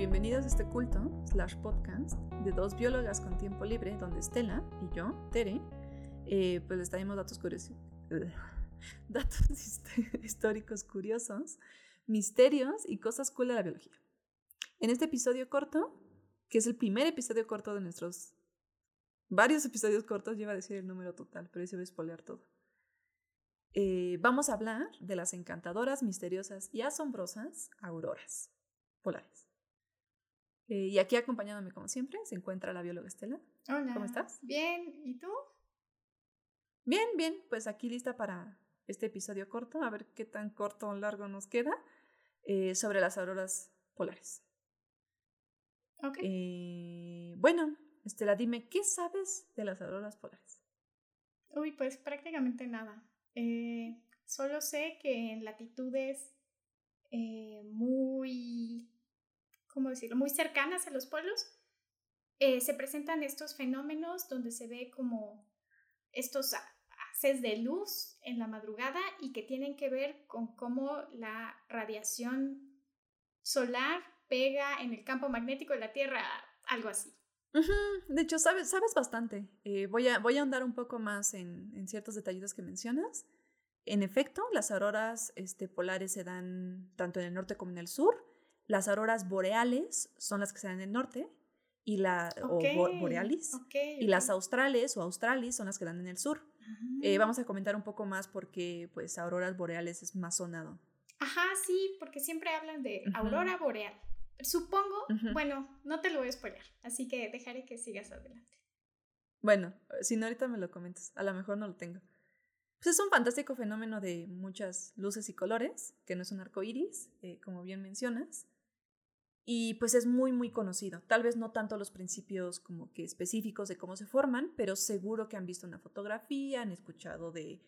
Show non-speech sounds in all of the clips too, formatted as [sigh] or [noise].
bienvenidos a este culto, slash podcast, de dos biólogas con tiempo libre, donde Estela y yo, Tere, eh, pues les traemos datos curiosos. [laughs] datos [laughs] históricos curiosos, misterios y cosas cool de la biología. En este episodio corto, que es el primer episodio corto de nuestros varios episodios cortos, lleva a decir el número total, pero se va a spoilear todo. Eh, vamos a hablar de las encantadoras, misteriosas y asombrosas auroras polares. Eh, y aquí acompañándome como siempre se encuentra la bióloga Estela. Hola. ¿Cómo estás? Bien, ¿y tú? Bien, bien, pues aquí lista para este episodio corto, a ver qué tan corto o largo nos queda, eh, sobre las auroras polares. Ok. bueno, Estela, dime, ¿qué sabes de las auroras polares? Uy, pues prácticamente nada. Eh, solo sé que en latitudes eh, muy, ¿cómo decirlo?, muy cercanas a los polos, eh, se presentan estos fenómenos donde se ve como estos haces de luz en la madrugada y que tienen que ver con cómo la radiación solar pega en el campo magnético de la Tierra, algo así. De hecho, sabes, sabes bastante. Eh, voy, a, voy a ahondar un poco más en, en, ciertos detallitos que mencionas. En efecto, las auroras este, polares se dan tanto en el norte como en el sur. Las auroras boreales son las que se dan en el norte y la, o borealis. y las australes o australis son las que dan en el sur. Eh, vamos a comentar un poco más porque pues auroras boreales es más sonado. Ajá, sí, porque siempre hablan de aurora boreal. Supongo, bueno, no te lo voy a spoiler, así que dejaré que sigas adelante. Bueno, si no ahorita me lo comentas, a lo mejor no lo tengo. Pues es un fantástico fenómeno de muchas luces y colores, que no es un arco iris, eh, como bien mencionas. Y pues es muy, muy conocido. Tal vez no tanto los principios como que específicos de cómo se forman, pero seguro que han visto una fotografía, han escuchado de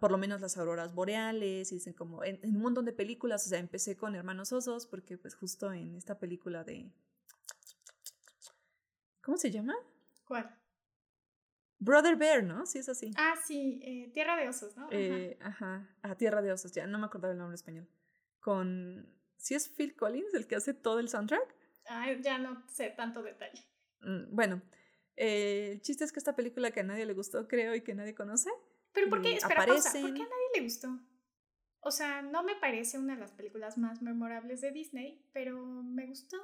por lo menos las auroras boreales, y dicen como en, un montón de películas, o sea, empecé con Hermanos Osos, porque pues justo en esta película de... ¿Cómo se llama? ¿Cuál? Brother Bear, ¿no? Sí, es así. Ah, sí, eh, Tierra de Osos, ¿no? Eh, ajá, ajá, Tierra de Osos, ya, no me acordaba el nombre español. Con... ¿Sí es Phil Collins el que hace todo el soundtrack? Ah, ya no sé tanto detalle. Mm, bueno, eh, el chiste es que esta película que a nadie le gustó, creo, y que nadie conoce, pero ¿por qué? Espera, ¿por qué a nadie le gustó? O sea, no me parece una de las películas más memorables de Disney, pero me gustó.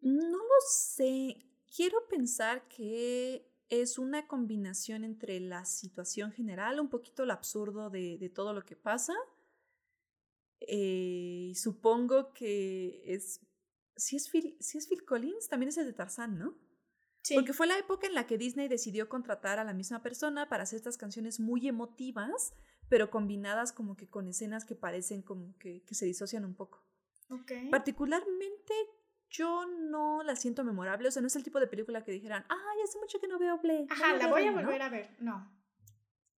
No lo sé. Quiero pensar que es una combinación entre la situación general, un poquito el absurdo de, de todo lo que pasa. Eh, supongo que es. Si es, Phil, si es Phil Collins, también es el de Tarzán, ¿no? Porque fue la época en la que Disney decidió contratar a la misma persona para hacer estas canciones muy emotivas, pero combinadas como que con escenas que parecen como que, que se disocian un poco. Okay. Particularmente yo no la siento memorable, o sea, no es el tipo de película que dijeran, ay, hace mucho que no veo Play. Ajá, la voy a volver a ver, no.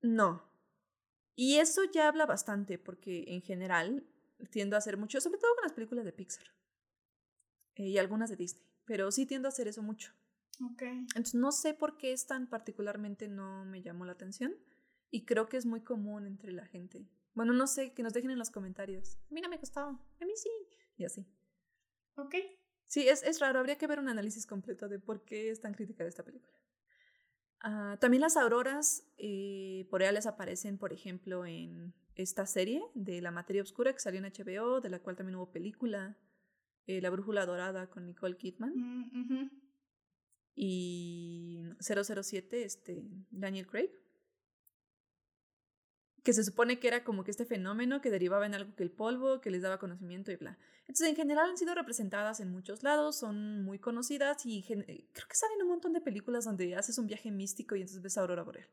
No. Y eso ya habla bastante, porque en general tiendo a hacer mucho, sobre todo con las películas de Pixar eh, y algunas de Disney, pero sí tiendo a hacer eso mucho. Entonces no sé por qué es tan particularmente no me llamó la atención y creo que es muy común entre la gente. Bueno, no sé, que nos dejen en los comentarios. A mí no me gustó, a mí sí, y así. Ok. Sí, es, es raro, habría que ver un análisis completo de por qué es tan crítica de esta película. Uh, también las auroras eh, boreales aparecen, por ejemplo, en esta serie de La Materia Oscura que salió en HBO, de la cual también hubo película, eh, La Brújula Dorada con Nicole Kidman. Mm, y 007, este, Daniel Craig, que se supone que era como que este fenómeno que derivaba en algo que el polvo, que les daba conocimiento y bla. Entonces, en general han sido representadas en muchos lados, son muy conocidas y eh, creo que salen un montón de películas donde haces un viaje místico y entonces ves a Aurora Boreal.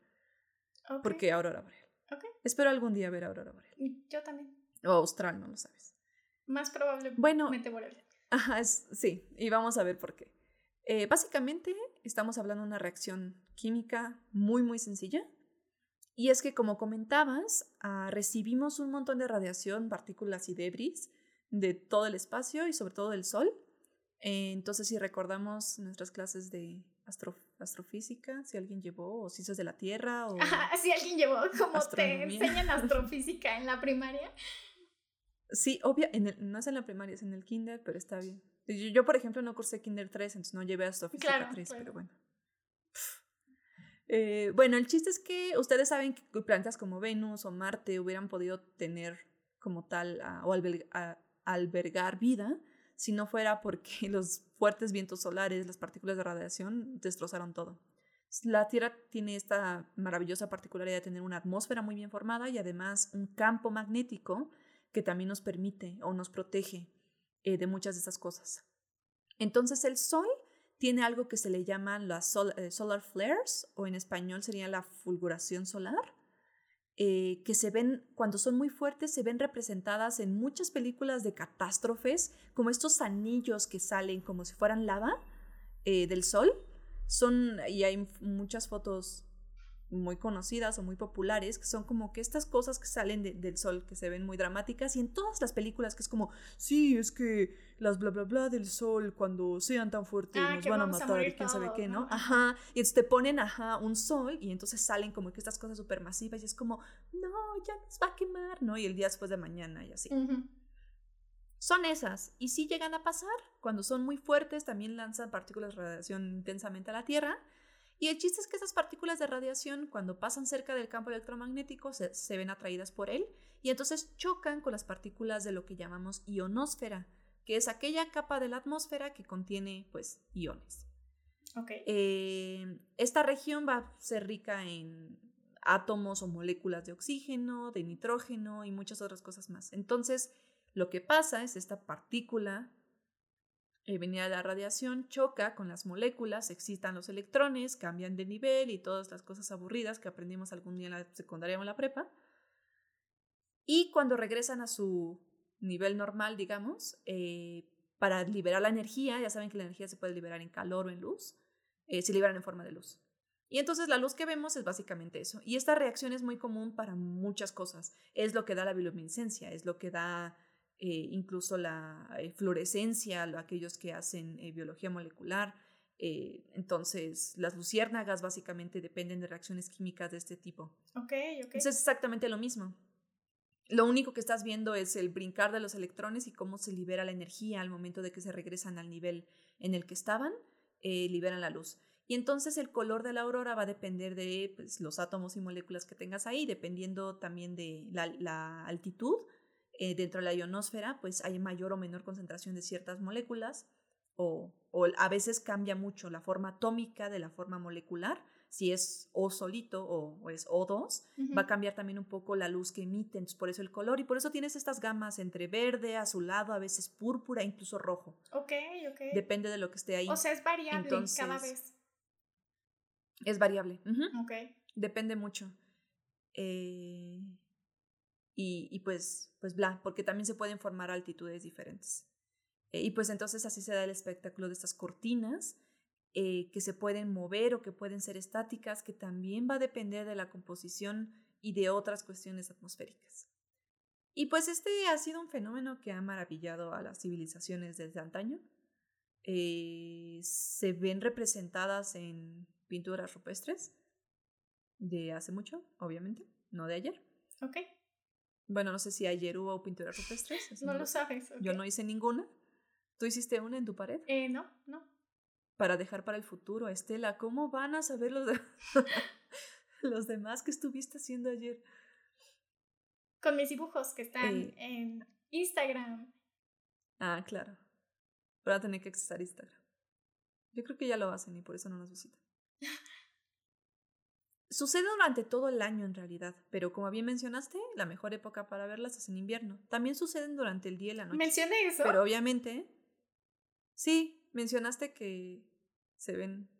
¿Por qué Aurora Boreal? Espero algún día ver a Aurora Boreal. Yo también. O Austral, no lo sabes. Más probablemente bueno, boreal. Ajá, es, sí, y vamos a ver por qué. Eh, básicamente estamos hablando de una reacción química muy, muy sencilla. Y es que, como comentabas, ah, recibimos un montón de radiación, partículas y debris de todo el espacio y sobre todo del Sol. Eh, entonces, si recordamos nuestras clases de astrofísica, si alguien llevó, o ciencias de la Tierra, o... si alguien llevó, como te enseñan [laughs] astrofísica en la primaria. Sí, obvio, en el, no es en la primaria, es en el kinder, pero está bien. Yo, yo, por ejemplo, no cursé kinder 3, entonces no llevé astrofísica Claro, 3, claro. pero bueno. Eh, bueno, el chiste es que ustedes saben que planetas como Venus o Marte hubieran podido tener como tal ah, o alberg- a- albergar vida si no fuera porque [laughs] los fuertes vientos solares, las partículas de radiación destrozaron todo. La Tierra tiene esta maravillosa particularidad de tener una atmósfera muy bien formada y además un campo magnético que también nos permite o nos protege eh, de muchas de esas cosas. Entonces el Sol tiene algo que se le llaman las eh, solar flares o en español sería la fulguración solar, eh, que se ven cuando son muy fuertes, se ven representadas en muchas películas de catástrofes, como estos anillos que salen como si fueran lava eh, del Sol. Son, y hay muchas fotos muy conocidas o muy populares, que son como que estas cosas que salen de- del sol, que se ven muy dramáticas, y en todas las películas que es como, sí, es que las bla bla bla del sol, cuando sean tan fuertes, Ah, nos van a matar y quién sabe qué, ¿no? ¿no? Ajá, y entonces te ponen, ajá, un sol, y entonces salen como que estas cosas supermasivas, y es como, no, ya nos va a quemar, ¿no? Y el día después de mañana, y así. Ujú. Son esas, y sí llegan a pasar, cuando son muy fuertes también lanzan partículas de radiación intensamente a la Tierra, y el chiste es que esas partículas de radiación, cuando pasan cerca del campo electromagnético, se, se ven atraídas por él, y entonces chocan con las partículas de lo que llamamos ionosfera, que es aquella capa de la atmósfera que contiene, pues, iones. Eh, esta región va a ser rica en átomos o moléculas de oxígeno, de nitrógeno y muchas otras cosas más. Entonces, lo que pasa es esta partícula eh, venida de la radiación choca con las moléculas, excitan los electrones, cambian de nivel y todas las cosas aburridas que aprendimos algún día en la secundaria o en la prepa. Y cuando regresan a su nivel normal, digamos, eh, para liberar la energía, ya saben que la energía se puede liberar en calor o en luz, eh, se liberan en forma de luz. Y entonces la luz que vemos es básicamente eso. Y esta reacción es muy común para muchas cosas. Es lo que da la bioluminiscencia, es lo que da eh, incluso la eh, fluorescencia, lo- aquellos que hacen eh, biología molecular. Eh, entonces, las luciérnagas básicamente dependen de reacciones químicas de este tipo. Ok, ok. Entonces es exactamente lo mismo. Lo único que estás viendo es el brincar de los electrones y cómo se libera la energía al momento de que se regresan al nivel en el que estaban, liberan la luz. Y entonces el color de la aurora va a depender de pues, los átomos y moléculas que tengas ahí, dependiendo también de la, la altitud. Eh, dentro de la ionosfera, pues hay mayor o menor concentración de ciertas moléculas, o, o a veces cambia mucho la forma atómica de la forma molecular. Si es O solito o, o es O2, Ujú. va a cambiar también un poco la luz que emite, entonces por eso el color y por eso tienes estas gamas entre verde, azulado, a veces púrpura, incluso rojo. Ok, ok. Depende de lo que esté ahí. o sea, es variable cada vez. es variable. Ujú. Ok. Depende mucho. Eh, y, pues, pues bla, porque también se pueden formar altitudes diferentes. Eh, y pues entonces así se da el espectáculo de estas cortinas eh, que se pueden mover o que pueden ser estáticas, que también va a depender de la composición y de otras cuestiones atmosféricas. Y pues este ha sido un fenómeno que ha maravillado a las civilizaciones desde antaño. Eh, se ven representadas en pinturas rupestres de hace mucho, obviamente, no de ayer. Ok. Bueno, no sé si ayer hubo pinturas rupestres. eso [laughs] No lo sabes. ok. Yo no hice ninguna. ¿Tú hiciste una en tu pared? Eh, no, no. Para dejar para el futuro. Estela, ¿cómo van a saber los, de- [laughs] los demás que estuviste haciendo ayer? Con mis dibujos que están Eh. en Instagram. Ah, claro. Van a tener que accesar Instagram. Yo creo que ya lo hacen y por eso no nos visitan. [laughs] Sucede durante todo el año en realidad, pero como bien mencionaste, la mejor época para verlas es en invierno. También suceden durante el día y la noche. Mencioné eso. Pero obviamente, sí, mencionaste que se ven.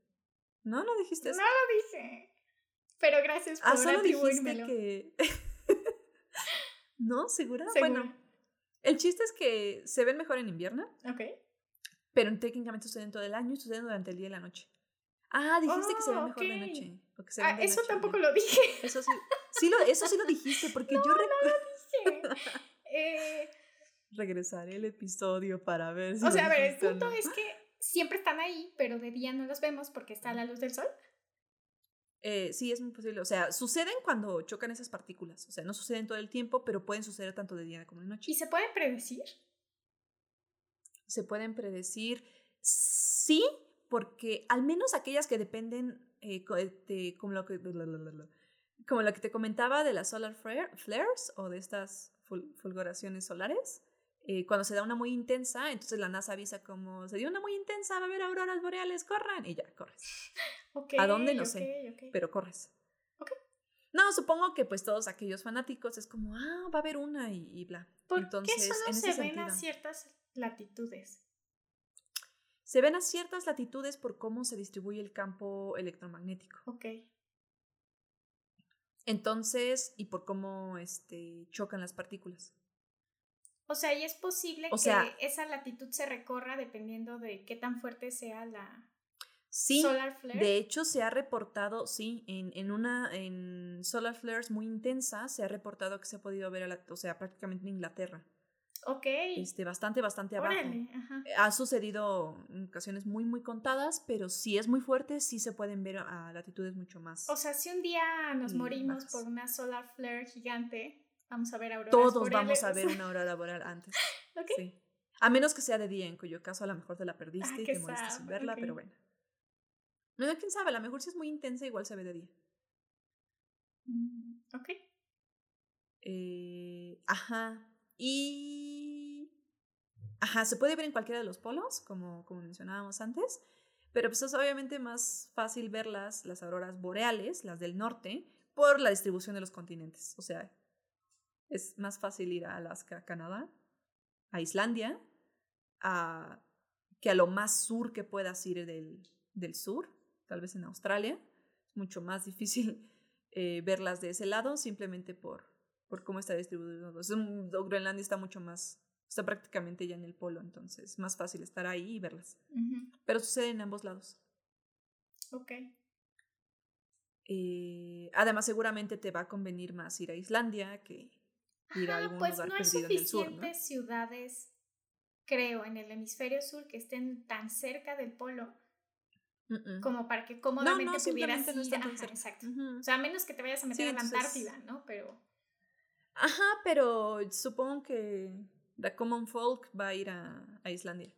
No, no dijiste eso. No lo dije. Pero gracias por ah, solo dijiste que. [laughs] ¿No? ¿Segura? Seguro. Bueno, el chiste es que se ven mejor en invierno, Ok. pero técnicamente suceden todo el año y suceden durante el día y la noche. Ah, dijiste que se ven Oh, mejor de ok. noche. o que se Ah, de eso noche, tampoco lo dije. Eso sí, sí lo, eso sí lo dijiste, porque yo recuerdo. [laughs] Eh, Regresaré el episodio para ver si o lo sea, a ver, el punto no. es que siempre están ahí, pero de día no los vemos porque está la luz del sol. Eh, sí, es muy posible. O sea, suceden cuando chocan esas partículas. O sea, no suceden todo el tiempo, pero pueden suceder tanto de día como de noche. ¿Y se pueden predecir? Se pueden predecir, sí, porque al menos aquellas que dependen, eh, como, lo que, como lo que te comentaba de las solar flares o de estas fulguraciones solares, eh, cuando se da una muy intensa, entonces la NASA avisa como se dio una muy intensa, va a haber auroras boreales, corran y ya, corres. [laughs] ¿A dónde? No sé, pero corres. No, supongo que pues todos aquellos fanáticos es como, ah, va a haber una y, bla. ¿Por entonces, qué solo se ven a ciertas latitudes? Se ven a ciertas latitudes por cómo se distribuye el campo electromagnético. Ok. Entonces, y por cómo este, chocan las partículas. O sea, y es posible que esa latitud se recorra dependiendo de qué tan fuerte sea la sí, solar flare. De hecho, se ha reportado, sí, en, en una en solar flares muy intensas, se ha reportado que se ha podido ver, o sea, prácticamente en Inglaterra. Ok. Este, bastante, bastante abajo. Ha sucedido en ocasiones muy, muy contadas, pero si es muy fuerte, sí se pueden ver a latitudes mucho más. O sea, si un día nos morimos por una solar flare gigante, Vamos a ver auroras Todos vamos a ver [laughs] una aurora boreal antes. [laughs] Sí. A menos que sea de día, en cuyo caso a lo mejor te la perdiste ah, y te moriste sin verla, pero bueno. No, quién sabe, a lo mejor si es muy intensa, igual se ve de día. Mm, ok. Eh, ajá. Y. Ajá, se puede ver en cualquiera de los polos, como, como mencionábamos antes. Pero pues es obviamente más fácil verlas, las auroras boreales, las del norte, por la distribución de los continentes. O sea, es más fácil ir a Alaska, Canadá, a Islandia, a, que a lo más sur que puedas ir del, del sur, tal vez en Australia. Es mucho más difícil eh, verlas de ese lado simplemente por, por cómo está distribuido. Groenlandia está mucho más, está prácticamente ya en el polo, entonces es más fácil estar ahí y verlas. Pero sucede en ambos lados. Ok. Eh, además, seguramente te va a convenir más ir a Islandia que, pues no hay suficientes ciudades, creo, en el hemisferio sur que estén tan cerca del polo como para que cómodamente pudieras ir. exacto. O sea, a menos que te vayas a meter en la Antártida, ¿no? Pero. Ajá, pero supongo que The Common Folk va a ir a, a Islandia.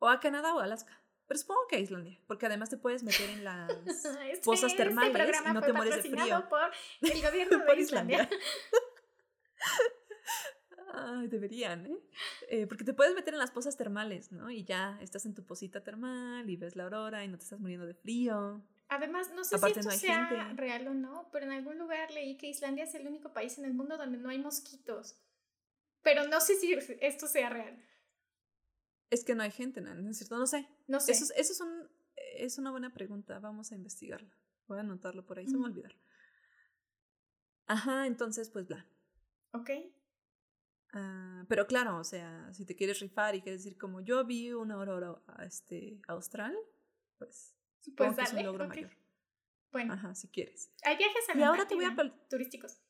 O a Canadá o a Alaska. Pero supongo que a Islandia, porque además te puedes meter en las [laughs] pozas este termales y no te mueres de frío. por el [laughs] gobierno de Islandia. [laughs] Ay, deberían, ¿eh? ¿eh? Porque te puedes meter en las pozas termales, ¿no? Y ya estás en tu posita termal y ves la aurora y no te estás muriendo de frío. Además, no sé si esto sea real o no, pero en algún lugar leí que Islandia es el único país en el mundo donde no hay mosquitos. Pero no sé si esto sea real. Es que no hay gente, ¿no? ¿No es cierto? No sé. No sé. Eso, es, un, es una buena pregunta. Vamos a investigarlo. Voy a anotarlo por ahí, se me olvidar. Ajá, entonces, pues bla. Ok. Ah, pero claro, o sea, si te quieres rifar y quieres decir como yo vi una aurora este, austral, pues pues que es un logro mayor. Bueno. Ajá, si quieres. Hay viajes a Y ahora te voy a... Turísticos.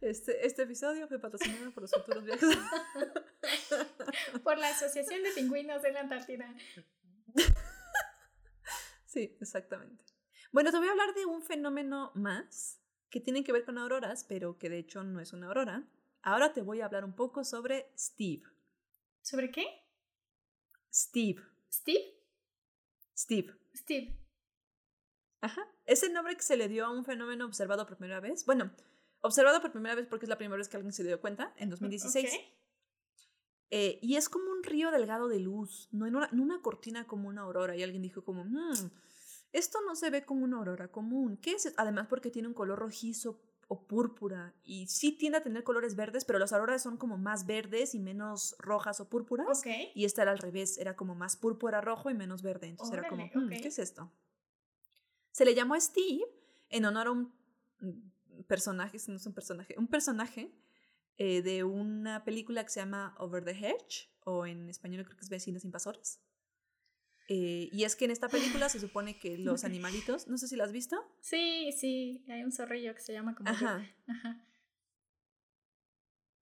Este, este episodio fue patrocinado por los futuros viajes. [laughs] por la Asociación de Pingüinos de la Antártida. Sí, exactamente. Bueno, te voy a hablar de un fenómeno más que tienen que ver con auroras, pero que de hecho no es una aurora. Ahora te voy a hablar un poco sobre Steve. ¿Sobre qué? Steve. ¿Steve? Steve. Steve. Ajá. Es el nombre que se le dio a un fenómeno observado por primera vez. Bueno, observado por primera vez porque es la primera vez que alguien se dio cuenta, en 2016. Eh, y es como un río delgado de luz, no en una, una cortina como una aurora. Y alguien dijo como, hmm, esto no se ve como una aurora común. ¿Qué es? Además porque tiene un color rojizo o púrpura y sí tiende a tener colores verdes, pero las auroras son como más verdes y menos rojas o púrpuras. Y esta era al revés, era como más púrpura rojo y menos verde. Entonces era como, hmm, ¿qué es esto? Se le llamó Steve en honor a un mm, personaje, no es un personaje, un personaje eh, de una película que se llama Over the Hedge, o en español creo que es Vecinos Invasores. Eh, y es que en esta película se supone que los [laughs] animalitos, no sé si la has visto. Sí, sí, hay un zorrillo que se llama como. Ajá. Ajá.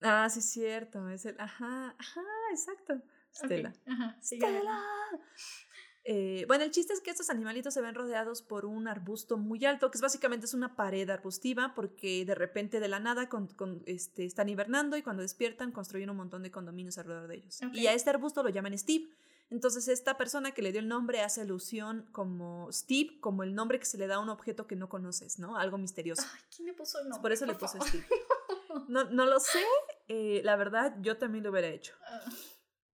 Ah, sí, es cierto. Es el. Ajá, ajá, exacto. Stella. Ajá, Stella. Eh, bueno, el chiste es que estos animalitos se ven rodeados por un arbusto muy alto, que es básicamente es una pared arbustiva, porque de repente de la nada con, este, están hibernando y cuando despiertan construyen un montón de condominios alrededor de ellos. Y a este arbusto lo llaman Steve. Entonces esta persona que le dio el nombre hace alusión como Steve, como el nombre que se le da a un objeto que no conoces, ¿no? Algo misterioso. Ay, ¿quién le puso el nombre? Por eso le puso Steve. No, no lo sé, eh, la verdad yo también lo hubiera hecho.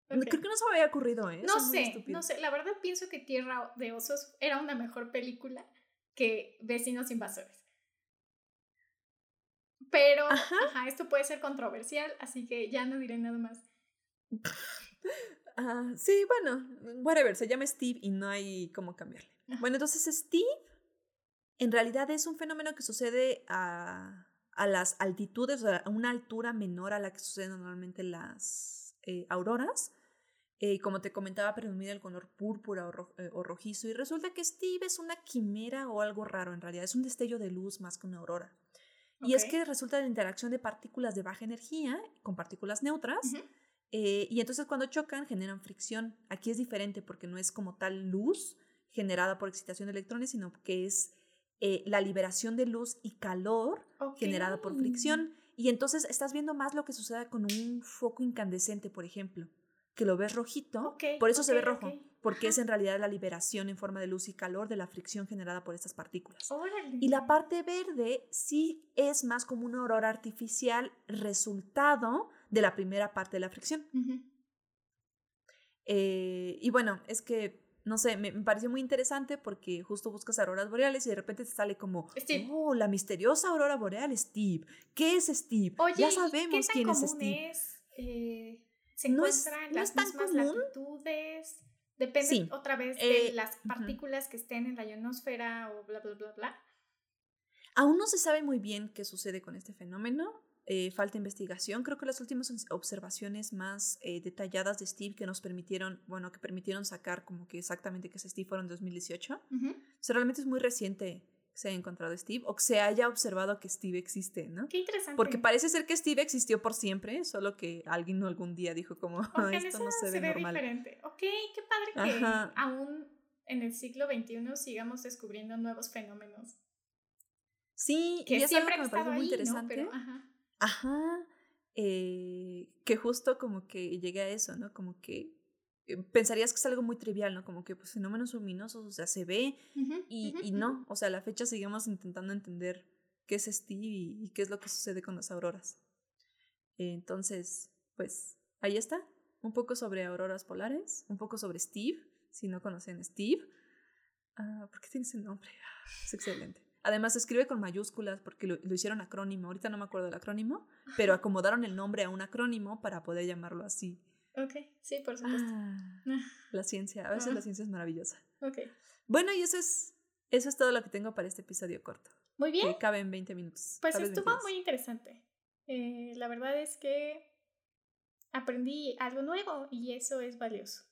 Creo que no se me había ocurrido, ¿eh? No sé, no sé. La verdad pienso que Tierra de Osos era una mejor película que Vecinos Invasores. Pero, ajá. esto puede ser controversial, así que ya no diré nada más. Ah, sí, bueno, whatever, se llama Steve y no hay cómo cambiarle. Bueno, entonces Steve en realidad es un fenómeno que sucede a, a las altitudes, a una altura menor a la que suceden normalmente las eh, auroras. Eh, como te comentaba, predomina el color púrpura eh, o, rojizo. Y resulta que Steve es una quimera o algo raro en realidad. Es un destello de luz más que una aurora. Y es que resulta de la interacción de partículas de baja energía con partículas neutras. Eh, y entonces cuando chocan generan fricción. Aquí es diferente porque no es como tal luz generada por excitación de electrones, sino que es la liberación de luz y calor generada por fricción. Y entonces estás viendo más lo que sucede con un foco incandescente, por ejemplo que lo ves rojito, por eso se ve rojo, porque es en realidad la liberación en forma de luz y calor de la fricción generada por estas partículas. Y la parte verde sí es más como una aurora artificial resultado de la primera parte de la fricción. Eh, y bueno, es que no sé, me, pareció muy interesante porque justo buscas auroras boreales y de repente te sale como, oh, la misteriosa aurora boreal, Steve. ¿Qué es Steve? ya sabemos quién es Steve. Eh, se encuentra en las mismas latitudes. Depende otra vez de eh, las partículas que estén en la ionosfera o bla, bla, bla, bla. Aún no se sabe muy bien qué sucede con este fenómeno. Eh, falta investigación. Creo que las últimas observaciones más eh, detalladas de Steve que nos permitieron, bueno, que permitieron sacar como que exactamente qué es Steve fueron en 2018. O sea, realmente es muy reciente se haya encontrado Steve o que se haya observado que Steve existe, ¿no? Qué interesante. Porque parece ser que Steve existió por siempre, solo que alguien algún día dijo como esto no se, ve, normal. diferente. Ok, qué padre que aún en el siglo XXI sigamos descubriendo nuevos fenómenos. Sí, que y siempre es algo me muy interesante. ajá. Ajá. Eh, que justo como que llegué a eso, ¿no? Como que pensarías que es algo muy trivial, ¿no? Como que pues fenómenos luminosos, o sea, se ve y, y, no, o sea, a la fecha seguimos intentando entender qué es Steve y, qué es lo que sucede con las auroras. entonces, pues ahí está, un poco sobre auroras polares, un poco sobre Steve, si no conocen Steve. Uh, ¿Por qué tiene ese nombre? Ah, es excelente. Además, se escribe con mayúsculas porque lo, lo, hicieron acrónimo. Ahorita no me acuerdo del acrónimo, pero acomodaron el nombre a un acrónimo para poder llamarlo así. Ok, sí, por supuesto. Ah, la ciencia, a veces la ciencia es maravillosa. Ok. Bueno, y eso es, eso es todo lo que tengo para este episodio corto. Muy bien. Que cabe en 20 minutos. Pues estuvo muy interesante. Eh, la verdad es que aprendí algo nuevo y eso es valioso.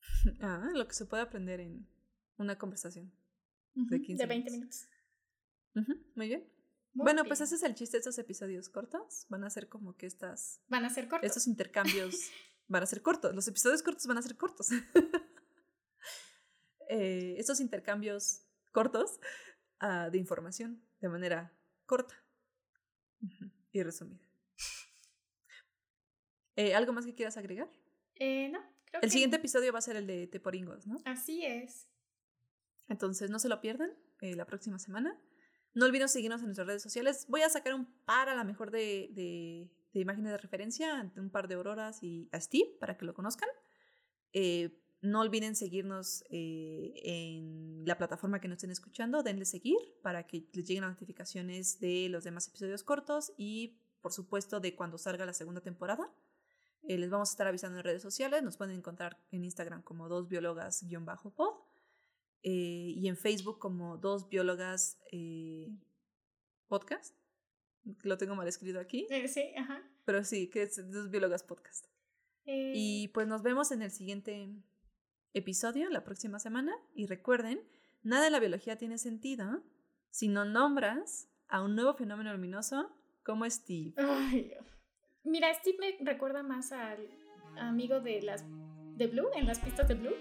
[laughs] Ah, lo que se puede aprender en una conversación de 15 De 20 minutos. Muy bien bueno, pues ese es el chiste de estos episodios cortos. Van a ser como que estas. Van a ser cortos. Estos intercambios [laughs] van a ser cortos. Los episodios cortos van a ser cortos. [laughs] eh, estos intercambios cortos uh, de información de manera corta y resumida. [laughs] Eh, ¿Algo más que quieras agregar? Eh, no. Creo el siguiente episodio va a ser el de Teporingos, ¿no? Así es. Entonces no se lo pierdan la próxima semana. No olviden seguirnos en nuestras redes sociales. Voy a sacar un par a la mejor de, de, imágenes de referencia, un par de auroras y a Steve para que lo conozcan. Eh, no olviden seguirnos eh, en la plataforma que nos estén escuchando. Denle seguir para que les lleguen las notificaciones de los demás episodios cortos y, por supuesto, de cuando salga la segunda temporada. Eh, les vamos a estar avisando en redes sociales. Nos pueden encontrar en Instagram como dos biólogas-pod eh, y en Facebook como dos biólogas eh, podcast. Lo tengo mal escrito aquí. Eh, sí, ajá. Pero sí, que es dos biólogas podcast. Y pues nos vemos en el siguiente episodio, la próxima semana. Y recuerden, nada de la biología tiene sentido si no nombras a un nuevo fenómeno luminoso como Steve. Ay, Mira, Steve me recuerda más al amigo de las de Blue, en las pistas de Blue.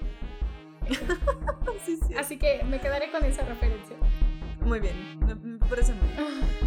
[laughs] Así que me quedaré con esa referencia. Muy bien, me, parece muy bien. [laughs]